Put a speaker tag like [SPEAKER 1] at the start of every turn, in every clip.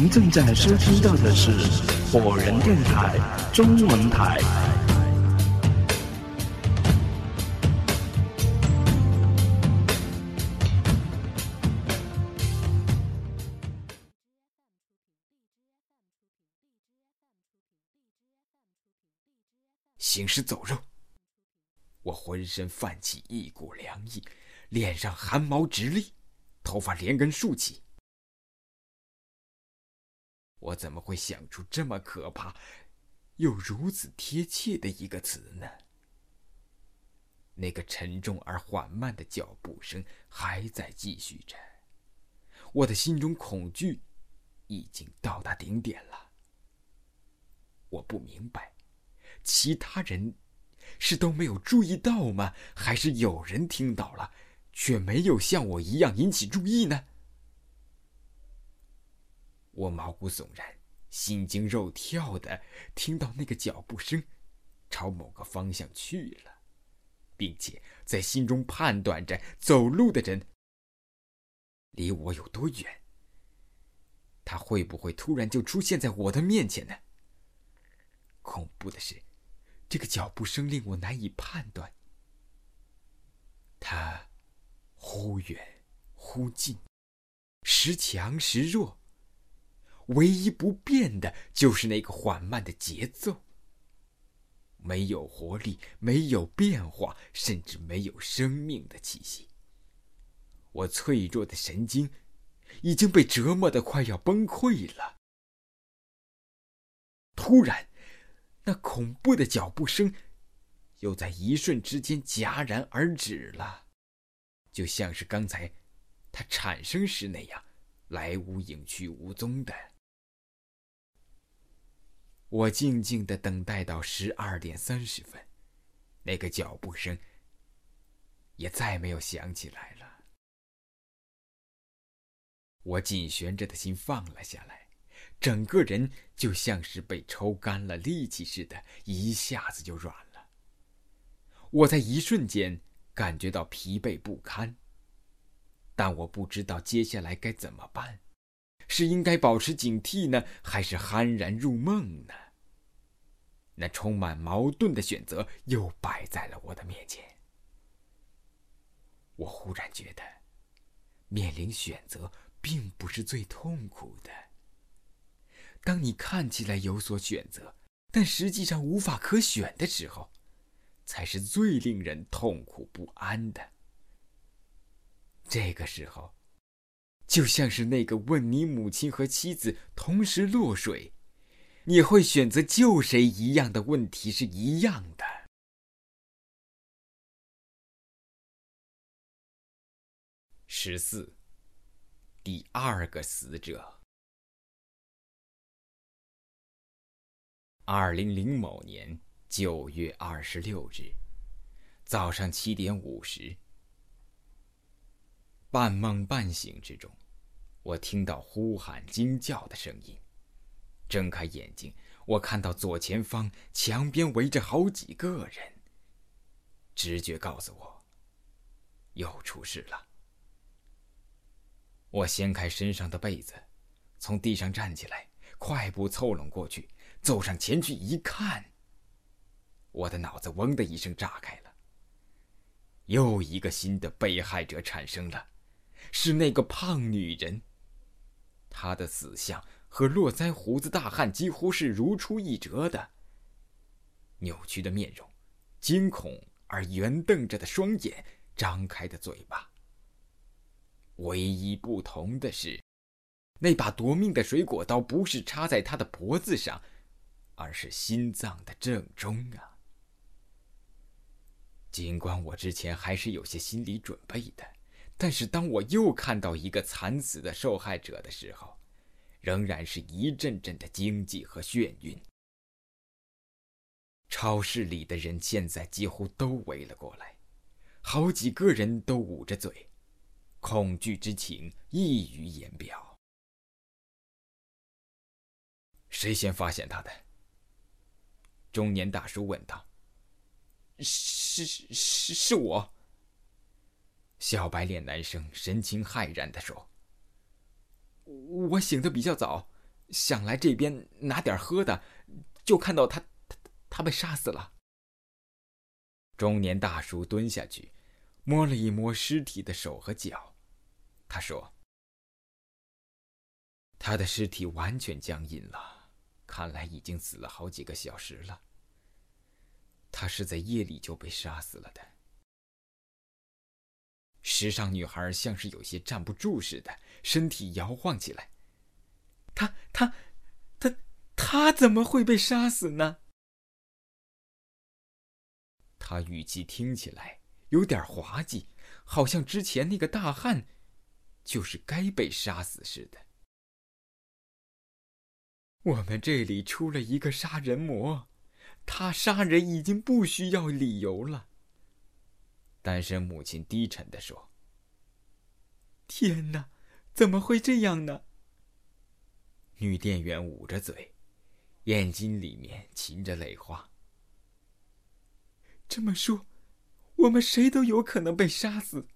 [SPEAKER 1] 您正在收听到的是火人电台中文台。
[SPEAKER 2] 行尸走肉，我浑身泛起一股凉意，脸上汗毛直立，头发连根竖起。我怎么会想出这么可怕又如此贴切的一个词呢？那个沉重而缓慢的脚步声还在继续着，我的心中恐惧已经到达顶点了。我不明白，其他人是都没有注意到吗？还是有人听到了，却没有像我一样引起注意呢？我毛骨悚然、心惊肉跳的听到那个脚步声朝某个方向去了，并且在心中判断着走路的人离我有多远。他会不会突然就出现在我的面前呢？恐怖的是，这个脚步声令我难以判断。他忽远忽近，时强时弱。唯一不变的就是那个缓慢的节奏，没有活力，没有变化，甚至没有生命的气息。我脆弱的神经已经被折磨的快要崩溃了。突然，那恐怖的脚步声又在一瞬之间戛然而止了，就像是刚才它产生时那样，来无影去无踪的。我静静的等待到十二点三十分，那个脚步声也再没有响起来了。我紧悬着的心放了下来，整个人就像是被抽干了力气似的，一下子就软了。我在一瞬间感觉到疲惫不堪，但我不知道接下来该怎么办。是应该保持警惕呢，还是酣然入梦呢？那充满矛盾的选择又摆在了我的面前。我忽然觉得，面临选择并不是最痛苦的。当你看起来有所选择，但实际上无法可选的时候，才是最令人痛苦不安的。这个时候。就像是那个问你母亲和妻子同时落水，你会选择救谁一样的问题是一样的。十四，第二个死者。二零零某年九月二十六日早上七点五十。半梦半醒之中，我听到呼喊、惊叫的声音。睁开眼睛，我看到左前方墙边围着好几个人。直觉告诉我，又出事了。我掀开身上的被子，从地上站起来，快步凑拢过去，走上前去一看，我的脑子“嗡”的一声炸开了。又一个新的被害者产生了。是那个胖女人。她的死相和络腮胡子大汉几乎是如出一辙的。扭曲的面容，惊恐而圆瞪着的双眼，张开的嘴巴。唯一不同的是，那把夺命的水果刀不是插在他的脖子上，而是心脏的正中啊！尽管我之前还是有些心理准备的。但是，当我又看到一个惨死的受害者的时候，仍然是一阵阵的惊悸和眩晕。超市里的人现在几乎都围了过来，好几个人都捂着嘴，恐惧之情溢于言表。谁先发现他的？中年大叔问道。是是是是我。小白脸男生神情骇然地说：“我醒得比较早，想来这边拿点喝的，就看到他他他被杀死了。中年大叔蹲下去，摸了一摸尸体的手和脚，他说：“他的尸体完全僵硬了，看来已经死了好几个小时了。他是在夜里就被杀死了的。”时尚女孩像是有些站不住似的，身体摇晃起来。他他他他怎么会被杀死呢？他语气听起来有点滑稽，好像之前那个大汉就是该被杀死似的。我们这里出了一个杀人魔，他杀人已经不需要理由了。单身母亲低沉地说：“天哪，怎么会这样呢？”女店员捂着嘴，眼睛里面噙着泪花。这么说，我们谁都有可能被杀死。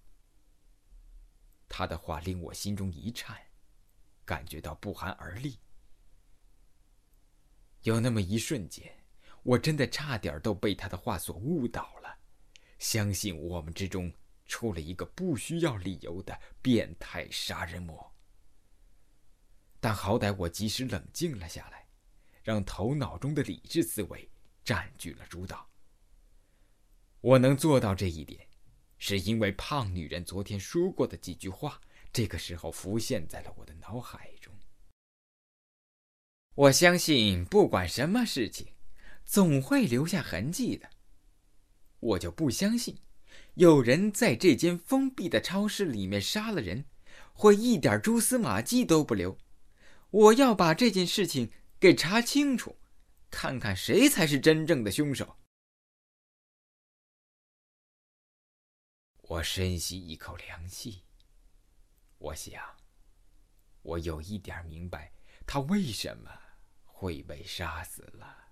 [SPEAKER 2] 他的话令我心中一颤，感觉到不寒而栗。有那么一瞬间，我真的差点都被他的话所误导了。相信我们之中出了一个不需要理由的变态杀人魔，但好歹我及时冷静了下来，让头脑中的理智思维占据了主导。我能做到这一点，是因为胖女人昨天说过的几句话，这个时候浮现在了我的脑海中。我相信，不管什么事情，总会留下痕迹的。我就不相信，有人在这间封闭的超市里面杀了人，会一点蛛丝马迹都不留。我要把这件事情给查清楚，看看谁才是真正的凶手。我深吸一口凉气，我想，我有一点明白他为什么会被杀死了。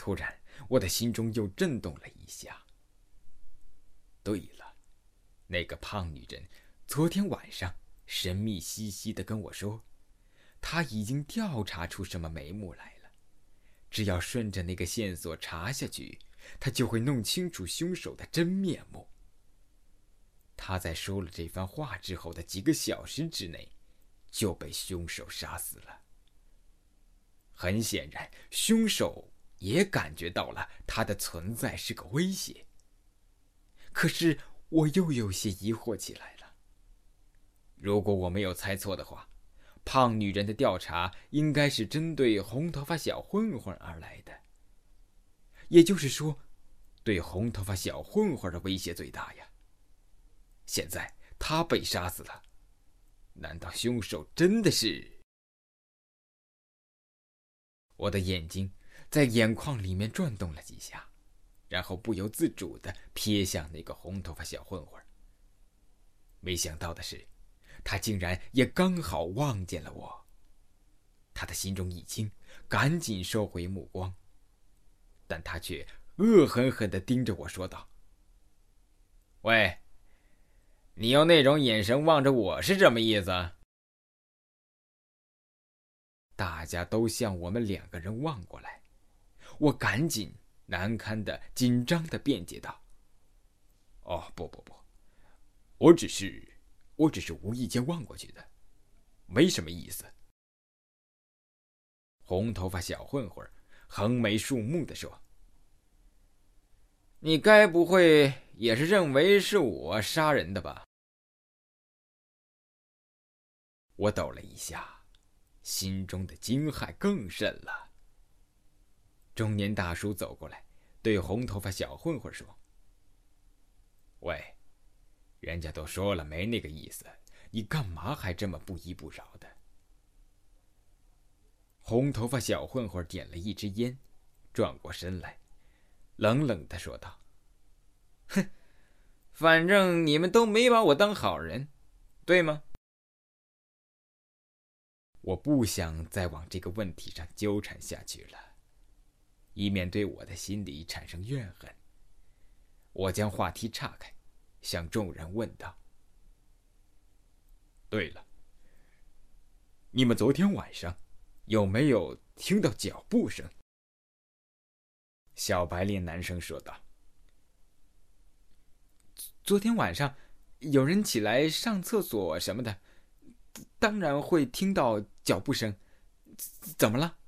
[SPEAKER 2] 突然，我的心中又震动了一下。对了，那个胖女人昨天晚上神秘兮兮的跟我说，她已经调查出什么眉目来了。只要顺着那个线索查下去，她就会弄清楚凶手的真面目。她在说了这番话之后的几个小时之内，就被凶手杀死了。很显然，凶手。也感觉到了他的存在是个威胁。可是我又有些疑惑起来了。如果我没有猜错的话，胖女人的调查应该是针对红头发小混混而来的。也就是说，对红头发小混混的威胁最大呀。现在他被杀死了，难道凶手真的是？我的眼睛。在眼眶里面转动了几下，然后不由自主的瞥向那个红头发小混混。没想到的是，他竟然也刚好望见了我。他的心中一惊，赶紧收回目光，但他却恶狠狠的盯着我说道：“喂，你用那种眼神望着我是什么意思？”大家都向我们两个人望过来。我赶紧难堪的、紧张的辩解道：“哦，不不不，我只是，我只是无意间望过去的，没什么意思。”红头发小混混横眉竖目的说：“你该不会也是认为是我杀人的吧？”我抖了一下，心中的惊骇更甚了。中年大叔走过来，对红头发小混混说：“喂，人家都说了没那个意思，你干嘛还这么不依不饶的？”红头发小混混点了一支烟，转过身来，冷冷的说道：“哼，反正你们都没把我当好人，对吗？”我不想再往这个问题上纠缠下去了。以免对我的心里产生怨恨，我将话题岔开，向众人问道：“对了，你们昨天晚上有没有听到脚步声？”小白脸男生说道：“
[SPEAKER 3] 昨天晚上有人起来上厕所什么的，当然会听到脚步声。怎么了？”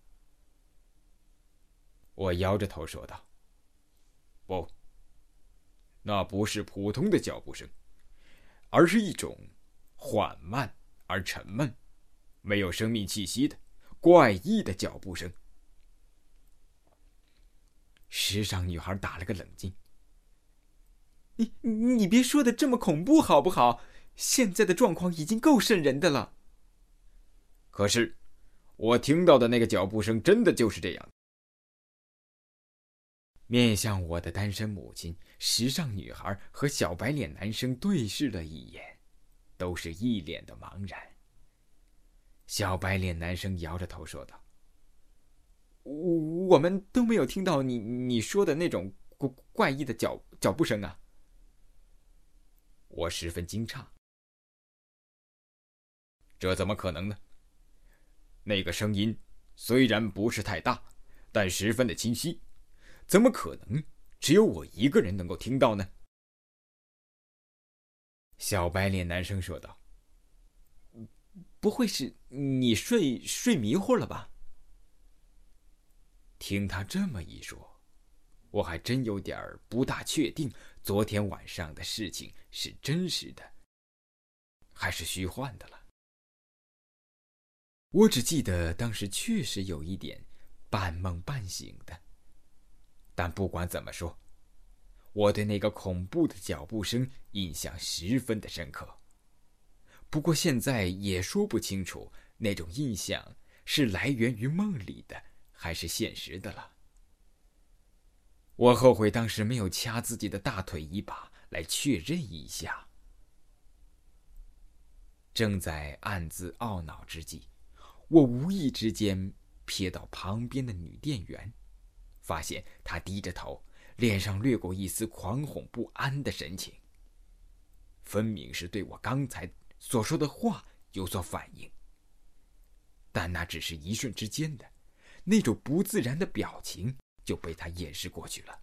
[SPEAKER 2] 我摇着头说道：“不，那不是普通的脚步声，而是一种缓慢而沉闷、没有生命气息的怪异的脚步声。”时尚女孩打了个冷静：“
[SPEAKER 3] 你你别说的这么恐怖好不好？现在的状况已经够瘆人的了。”
[SPEAKER 2] 可是，我听到的那个脚步声真的就是这样。面向我的单身母亲，时尚女孩和小白脸男生对视了一眼，都是一脸的茫然。小白脸男生摇着头说道：“
[SPEAKER 3] 我我们都没有听到你你说的那种怪怪异的脚脚步声啊！”
[SPEAKER 2] 我十分惊诧，这怎么可能呢？那个声音虽然不是太大，但十分的清晰。怎么可能只有我一个人能够听到呢？小白脸男生说道：“
[SPEAKER 3] 不会是你睡睡迷糊了吧？”
[SPEAKER 2] 听他这么一说，我还真有点不大确定，昨天晚上的事情是真实的，还是虚幻的了。我只记得当时确实有一点半梦半醒的。但不管怎么说，我对那个恐怖的脚步声印象十分的深刻。不过现在也说不清楚那种印象是来源于梦里的还是现实的了。我后悔当时没有掐自己的大腿一把来确认一下。正在暗自懊恼之际，我无意之间瞥到旁边的女店员。发现他低着头，脸上掠过一丝惶恐不安的神情，分明是对我刚才所说的话有所反应。但那只是一瞬之间的，那种不自然的表情就被他掩饰过去了。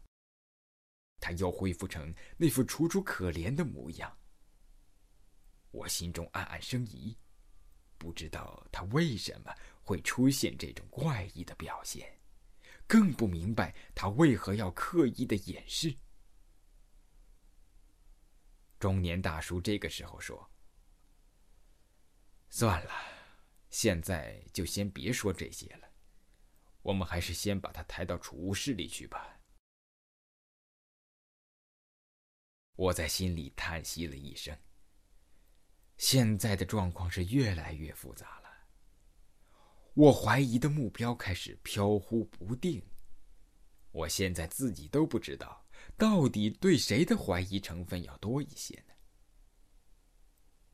[SPEAKER 2] 他又恢复成那副楚楚可怜的模样。我心中暗暗生疑，不知道他为什么会出现这种怪异的表现。更不明白他为何要刻意的掩饰。中年大叔这个时候说：“算了，现在就先别说这些了，我们还是先把他抬到储物室里去吧。”我在心里叹息了一声。现在的状况是越来越复杂了。我怀疑的目标开始飘忽不定，我现在自己都不知道到底对谁的怀疑成分要多一些呢。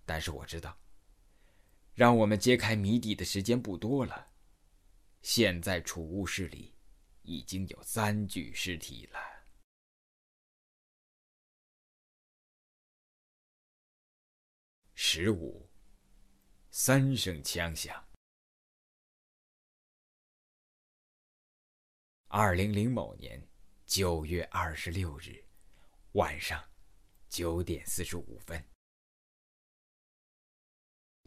[SPEAKER 2] 但是我知道，让我们揭开谜底的时间不多了。现在储物室里已经有三具尸体了。十五，三声枪响。二零零某年九月二十六日晚上九点四十五分。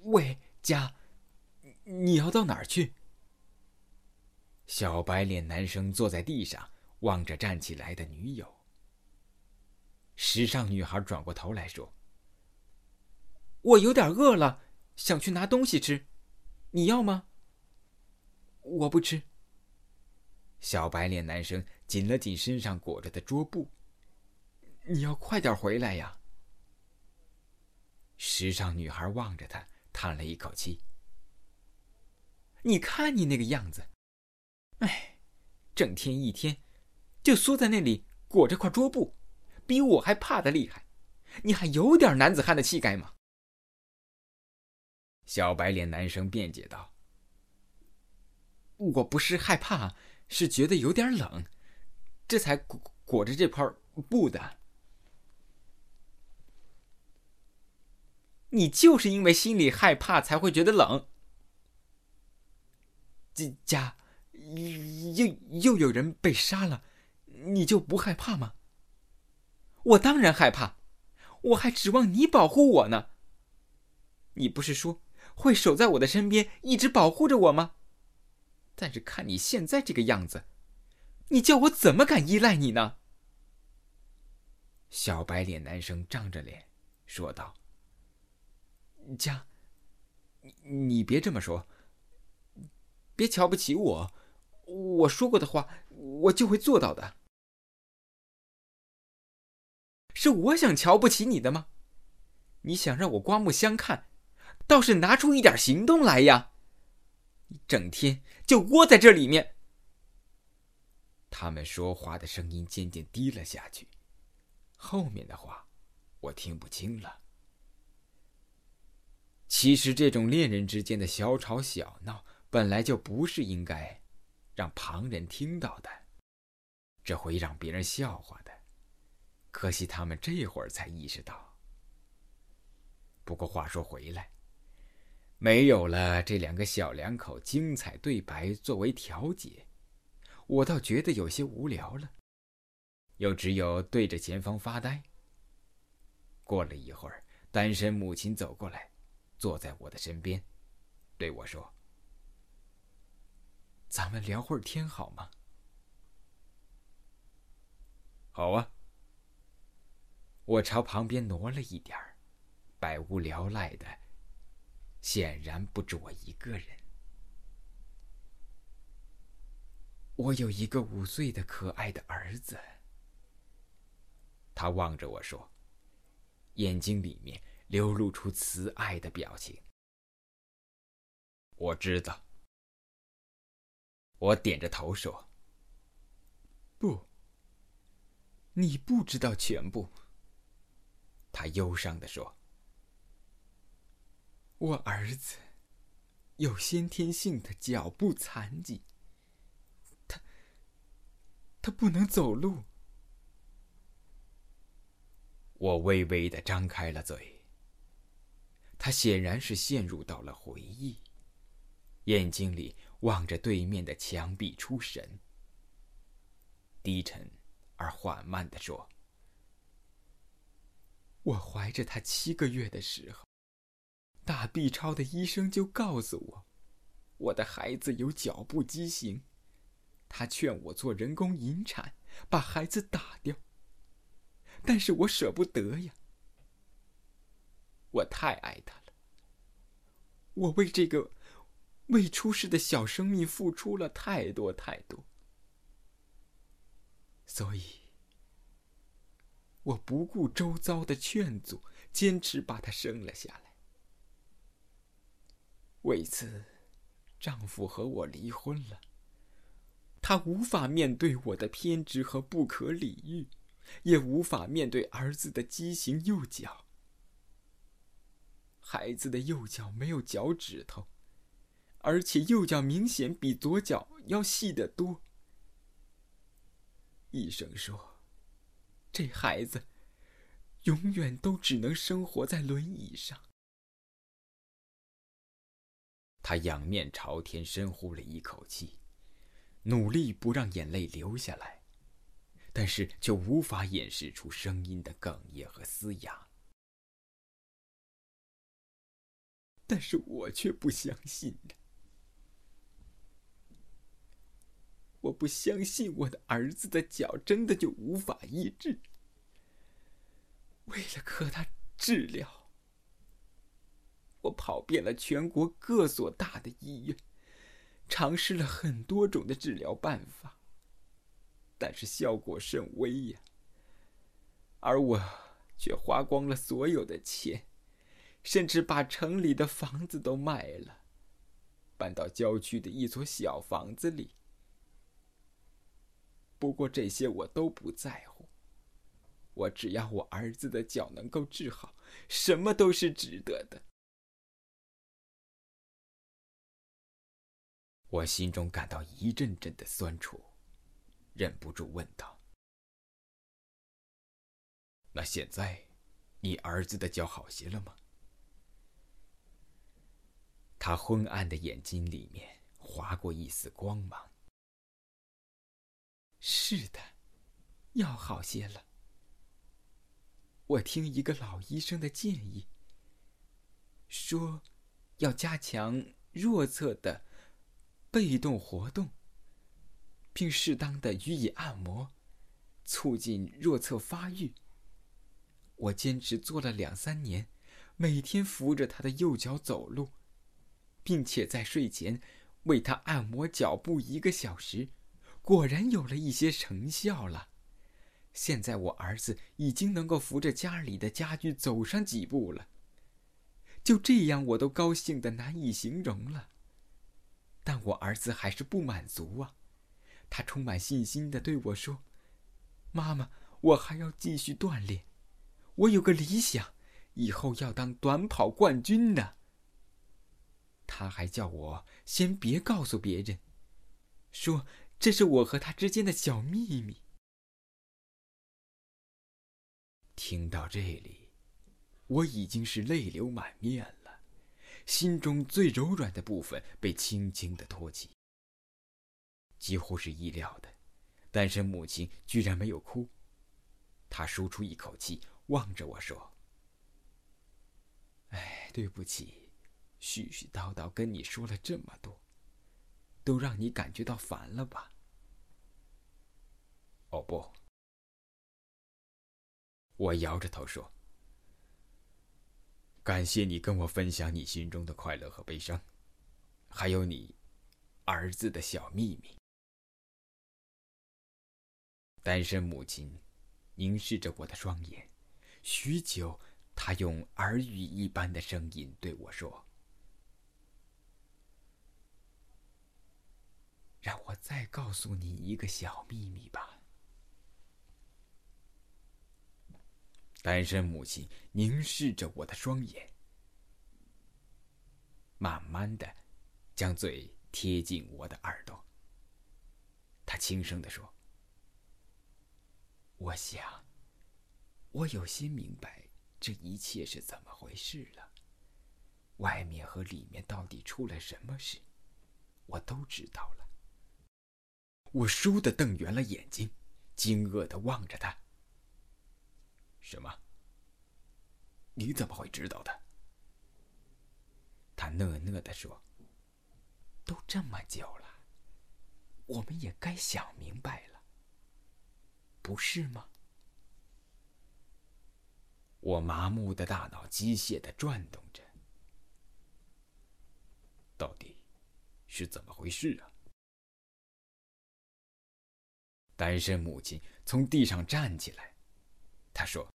[SPEAKER 3] 喂，佳，你要到哪儿去？
[SPEAKER 2] 小白脸男生坐在地上，望着站起来的女友。时尚女孩转过头来说：“
[SPEAKER 3] 我有点饿了，想去拿东西吃，你要吗？”我不吃。
[SPEAKER 2] 小白脸男生紧了紧身上裹着的桌布。
[SPEAKER 3] 你要快点回来呀！
[SPEAKER 2] 时尚女孩望着他，叹了一口气。
[SPEAKER 3] 你看你那个样子，哎，整天一天就缩在那里裹着块桌布，比我还怕的厉害。你还有点男子汉的气概吗？
[SPEAKER 2] 小白脸男生辩解道：“
[SPEAKER 3] 我不是害怕。”是觉得有点冷，这才裹裹着这块布的。你就是因为心里害怕才会觉得冷。
[SPEAKER 2] 家又又有人被杀了，你就不害怕吗？我当然害怕，我还指望你保护我呢。你不是说会守在我的身边，一直保护着我吗？但是看你现在这个样子，你叫我怎么敢依赖你呢？
[SPEAKER 4] 小白脸男生涨着脸说道：“
[SPEAKER 2] 家，你你别这么说，别瞧不起我，我说过的话，我就会做到的。是我想瞧不起你的吗？你想让我刮目相看，倒是拿出一点行动来呀！你整天……”就窝在这里面。
[SPEAKER 4] 他们说话的声音渐渐低了下去，后面的话我听不清了。其实这种恋人之间的小吵小闹本来就不是应该让旁人听到的，这会让别人笑话的。可惜他们这会儿才意识到。不过话说回来。没有了这两个小两口精彩对白作为调解，我倒觉得有些无聊了，又只有对着前方发呆。过了一会儿，单身母亲走过来，坐在我的身边，对我说：“
[SPEAKER 2] 咱们聊会儿天好吗？”“
[SPEAKER 4] 好啊。”我朝旁边挪了一点儿，百无聊赖的。显然不止我一个人。我有一个五岁的可爱的儿子。他望着我说，眼睛里面流露出慈爱的表情。我知道。我点着头说：“
[SPEAKER 2] 不，你不知道全部。”
[SPEAKER 4] 他忧伤的说。
[SPEAKER 2] 我儿子有先天性的脚部残疾，他他不能走路。
[SPEAKER 4] 我微微的张开了嘴。他显然是陷入到了回忆，眼睛里望着对面的墙壁出神，低沉而缓慢的说：“
[SPEAKER 2] 我怀着他七个月的时候。”大 B 超的医生就告诉我，我的孩子有脚部畸形，他劝我做人工引产，把孩子打掉。但是我舍不得呀，我太爱他了，我为这个未出世的小生命付出了太多太多，所以，我不顾周遭的劝阻，坚持把他生了下来。为此，丈夫和我离婚了。他无法面对我的偏执和不可理喻，也无法面对儿子的畸形右脚。孩子的右脚没有脚趾头，而且右脚明显比左脚要细得多。医生说，这孩子永远都只能生活在轮椅上。
[SPEAKER 4] 他仰面朝天，深呼了一口气，努力不让眼泪流下来，但是却无法掩饰出声音的哽咽和嘶哑。
[SPEAKER 2] 但是我却不相信我不相信我的儿子的脚真的就无法医治。为了和他治疗。我跑遍了全国各所大的医院，尝试了很多种的治疗办法，但是效果甚微呀。而我却花光了所有的钱，甚至把城里的房子都卖了，搬到郊区的一所小房子里。不过这些我都不在乎，我只要我儿子的脚能够治好，什么都是值得的。
[SPEAKER 4] 我心中感到一阵阵的酸楚，忍不住问道：“那现在，你儿子的脚好些了吗？”他昏暗的眼睛里面
[SPEAKER 2] 划过一丝光芒。
[SPEAKER 3] 是的，要好些了。我听一个老医生的建议，说要加强弱侧的被动活动，并适当的予以按摩，促进弱侧发育。我坚持做了两三年，每天扶着他的右脚走路，并且在睡前为他按摩脚部一个小时，果然有了一些成效了。现在我儿子已经能够扶着家里的家具走上几步了。就这样，我都高兴的难以形容了。但我儿子还是不满足啊，他充满信心的对我说：“妈妈，我还要继续锻炼，我有个理想，以后要当短跑冠军呢。”他还叫我先别告诉别人，说这是我和他之间的小秘密。
[SPEAKER 2] 听到这里，我已经是泪流满面了，心中最柔软的部分被轻轻的托起。几乎是意料的，单身母亲居然没有哭，她舒出一口气，望着我说：“
[SPEAKER 3] 哎，对不起，絮絮叨叨跟你说了这么多，都让你感觉到烦了吧？”“
[SPEAKER 2] 哦，不。”我摇着头说：“感谢你跟我分享你心中的快乐和悲伤，还有你儿子的小秘密。”单身母亲凝视着我的双眼，许久，她用耳语一般的声音对我说：“
[SPEAKER 3] 让我再告诉你一个小秘密吧。”
[SPEAKER 2] 单身母亲凝视着我的双眼，慢慢的将嘴贴近我的耳朵。她轻声的说：“
[SPEAKER 3] 我想，我有些明白这一切是怎么回事了。外面和里面到底出了什么事，我都知道了。”
[SPEAKER 2] 我倏地瞪圆了眼睛，惊愕的望着他。什么？你怎么会知道的？
[SPEAKER 3] 他讷讷的说：“都这么久了，我们也该想明白了，不是吗？”
[SPEAKER 2] 我麻木的大脑机械的转动着，到底是怎么回事啊？单身母亲从地上站起来，他说。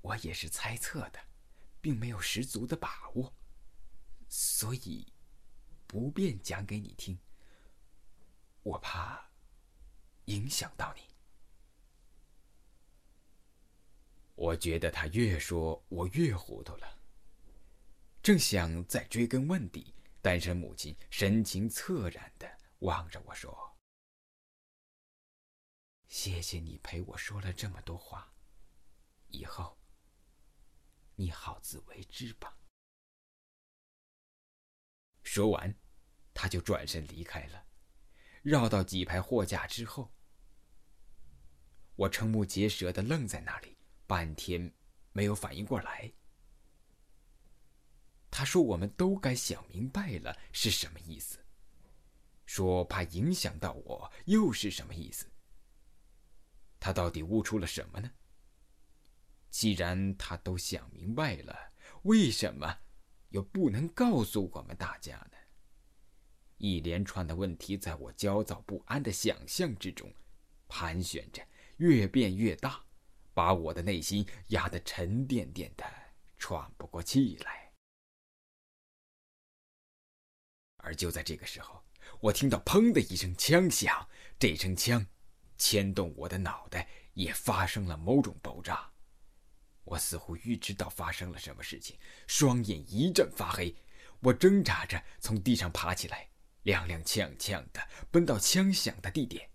[SPEAKER 3] 我也是猜测的，并没有十足的把握，所以不便讲给你听。我怕影响到你。
[SPEAKER 2] 我觉得他越说，我越糊涂了。正想再追根问底，单身母亲神情恻然的望着我说：“
[SPEAKER 3] 谢谢你陪我说了这么多话，以后。”你好自为之吧。
[SPEAKER 2] 说完，他就转身离开了，绕到几排货架之后。我瞠目结舌的愣在那里，半天没有反应过来。他说：“我们都该想明白了是什么意思。”说怕影响到我，又是什么意思？他到底悟出了什么呢？既然他都想明白了，为什么又不能告诉我们大家呢？一连串的问题在我焦躁不安的想象之中盘旋着，越变越大，把我的内心压得沉甸甸的，喘不过气来。而就在这个时候，我听到“砰”的一声枪响，这声枪牵动我的脑袋，也发生了某种爆炸。我似乎预知到发生了什么事情，双眼一阵发黑。我挣扎着从地上爬起来，踉踉跄跄的奔到枪响的地点。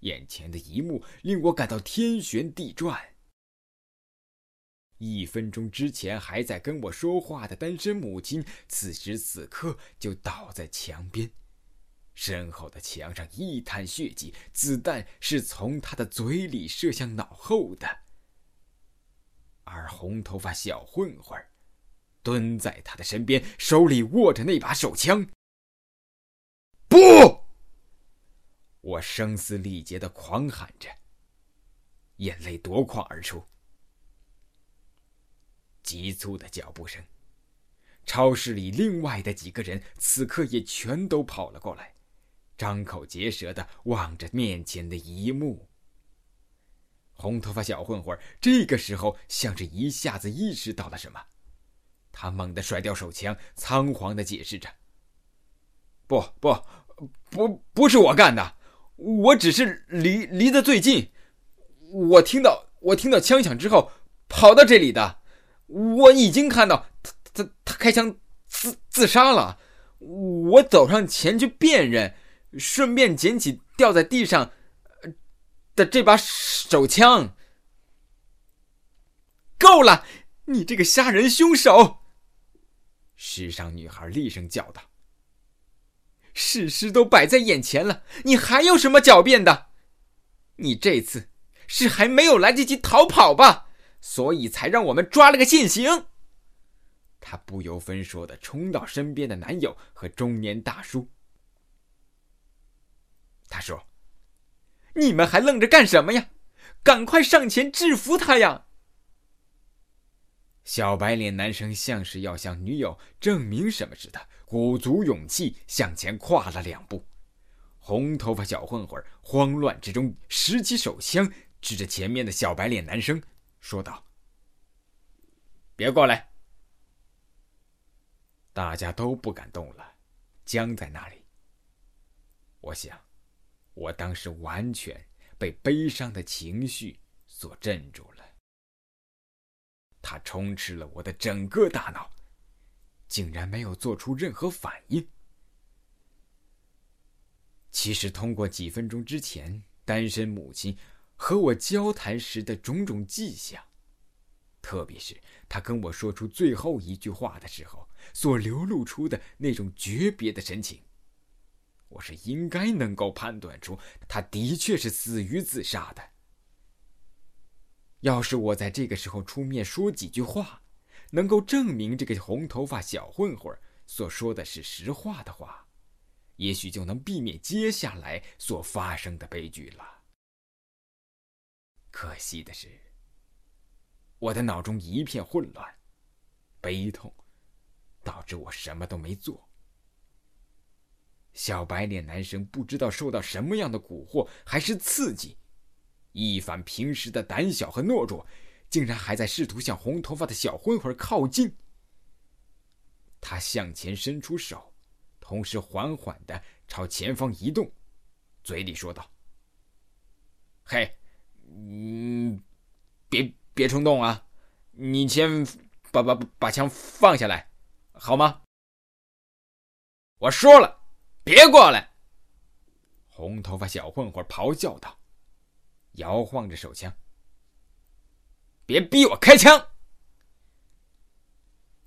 [SPEAKER 2] 眼前的一幕令我感到天旋地转。一分钟之前还在跟我说话的单身母亲，此时此刻就倒在墙边，身后的墙上一滩血迹，子弹是从他的嘴里射向脑后的。而红头发小混混蹲在他的身边，手里握着那把手枪。不！我声嘶力竭的狂喊着，眼泪夺眶而出。急促的脚步声，超市里另外的几个人此刻也全都跑了过来，张口结舌的望着面前的一幕。红头发小混混这个时候像是一下子意识到了什么，他猛地甩掉手枪，仓皇的解释着：“不不不，不是我干的，我只是离离得最近，我听到我听到枪响之后跑到这里的。”我已经看到他他他开枪自自杀了，我走上前去辨认，顺便捡起掉在地上的这把手枪。
[SPEAKER 3] 够了，你这个杀人凶手！
[SPEAKER 2] 时尚女孩厉声叫道：“
[SPEAKER 3] 事实都摆在眼前了，你还有什么狡辩的？你这次是还没有来得及逃跑吧？”所以才让我们抓了个现行。
[SPEAKER 2] 她不由分说的冲到身边的男友和中年大叔。他说：“
[SPEAKER 3] 你们还愣着干什么呀？赶快上前制服他呀！”
[SPEAKER 2] 小白脸男生像是要向女友证明什么似的，鼓足勇气向前跨了两步。红头发小混混慌乱之中拾起手枪，指着前面的小白脸男生。说道：“别过来！”大家都不敢动了，僵在那里。我想，我当时完全被悲伤的情绪所镇住了。它充斥了我的整个大脑，竟然没有做出任何反应。其实，通过几分钟之前单身母亲。和我交谈时的种种迹象，特别是他跟我说出最后一句话的时候所流露出的那种诀别的神情，我是应该能够判断出他的确是死于自杀的。要是我在这个时候出面说几句话，能够证明这个红头发小混混所说的是实话的话，也许就能避免接下来所发生的悲剧了。可惜的是，我的脑中一片混乱，悲痛导致我什么都没做。小白脸男生不知道受到什么样的蛊惑还是刺激，一反平时的胆小和懦弱，竟然还在试图向红头发的小混混靠近。他向前伸出手，同时缓缓的朝前方移动，嘴里说道：“嘿。”嗯，别别冲动啊！你先把把把枪放下来，好吗？我说了，别过来！红头发小混混咆哮道，摇晃着手枪。别逼我开枪！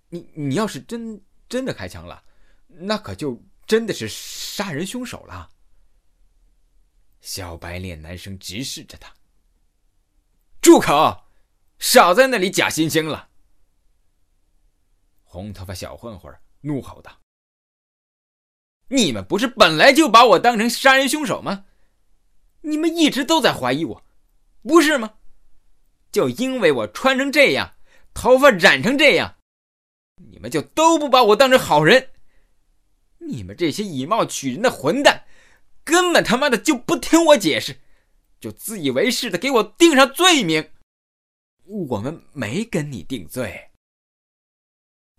[SPEAKER 3] 你你要是真真的开枪了，那可就真的是杀人凶手了。
[SPEAKER 2] 小白脸男生直视着他。
[SPEAKER 3] 住口！少在那里假惺惺了！
[SPEAKER 2] 红头发小混混怒吼道：“
[SPEAKER 3] 你们不是本来就把我当成杀人凶手吗？你们一直都在怀疑我，不是吗？就因为我穿成这样，头发染成这样，你们就都不把我当成好人？你们这些以貌取人的混蛋，根本他妈的就不听我解释！”就自以为是的给我定上罪名，
[SPEAKER 2] 我们没跟你定罪。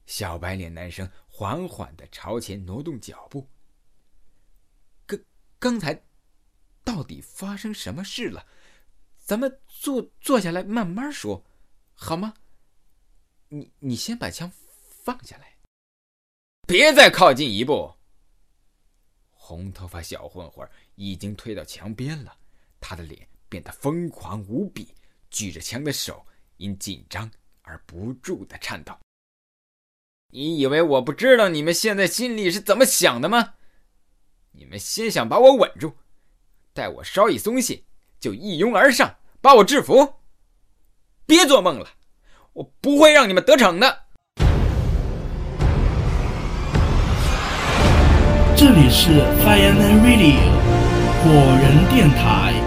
[SPEAKER 2] 小白脸男生缓缓的朝前挪动脚步。
[SPEAKER 3] 刚才到底发生什么事了？咱们坐坐下来慢慢说，好吗？你你先把枪放下来，
[SPEAKER 2] 别再靠近一步。红头发小混混已经退到墙边了。他的脸变得疯狂无比，举着枪的手因紧张而不住的颤抖。你以为我不知道你们现在心里是怎么想的吗？你们先想把我稳住，待我稍一松懈，就一拥而上把我制服。别做梦了，我不会让你们得逞的。
[SPEAKER 1] 这里是 Fireman Radio 火人电台。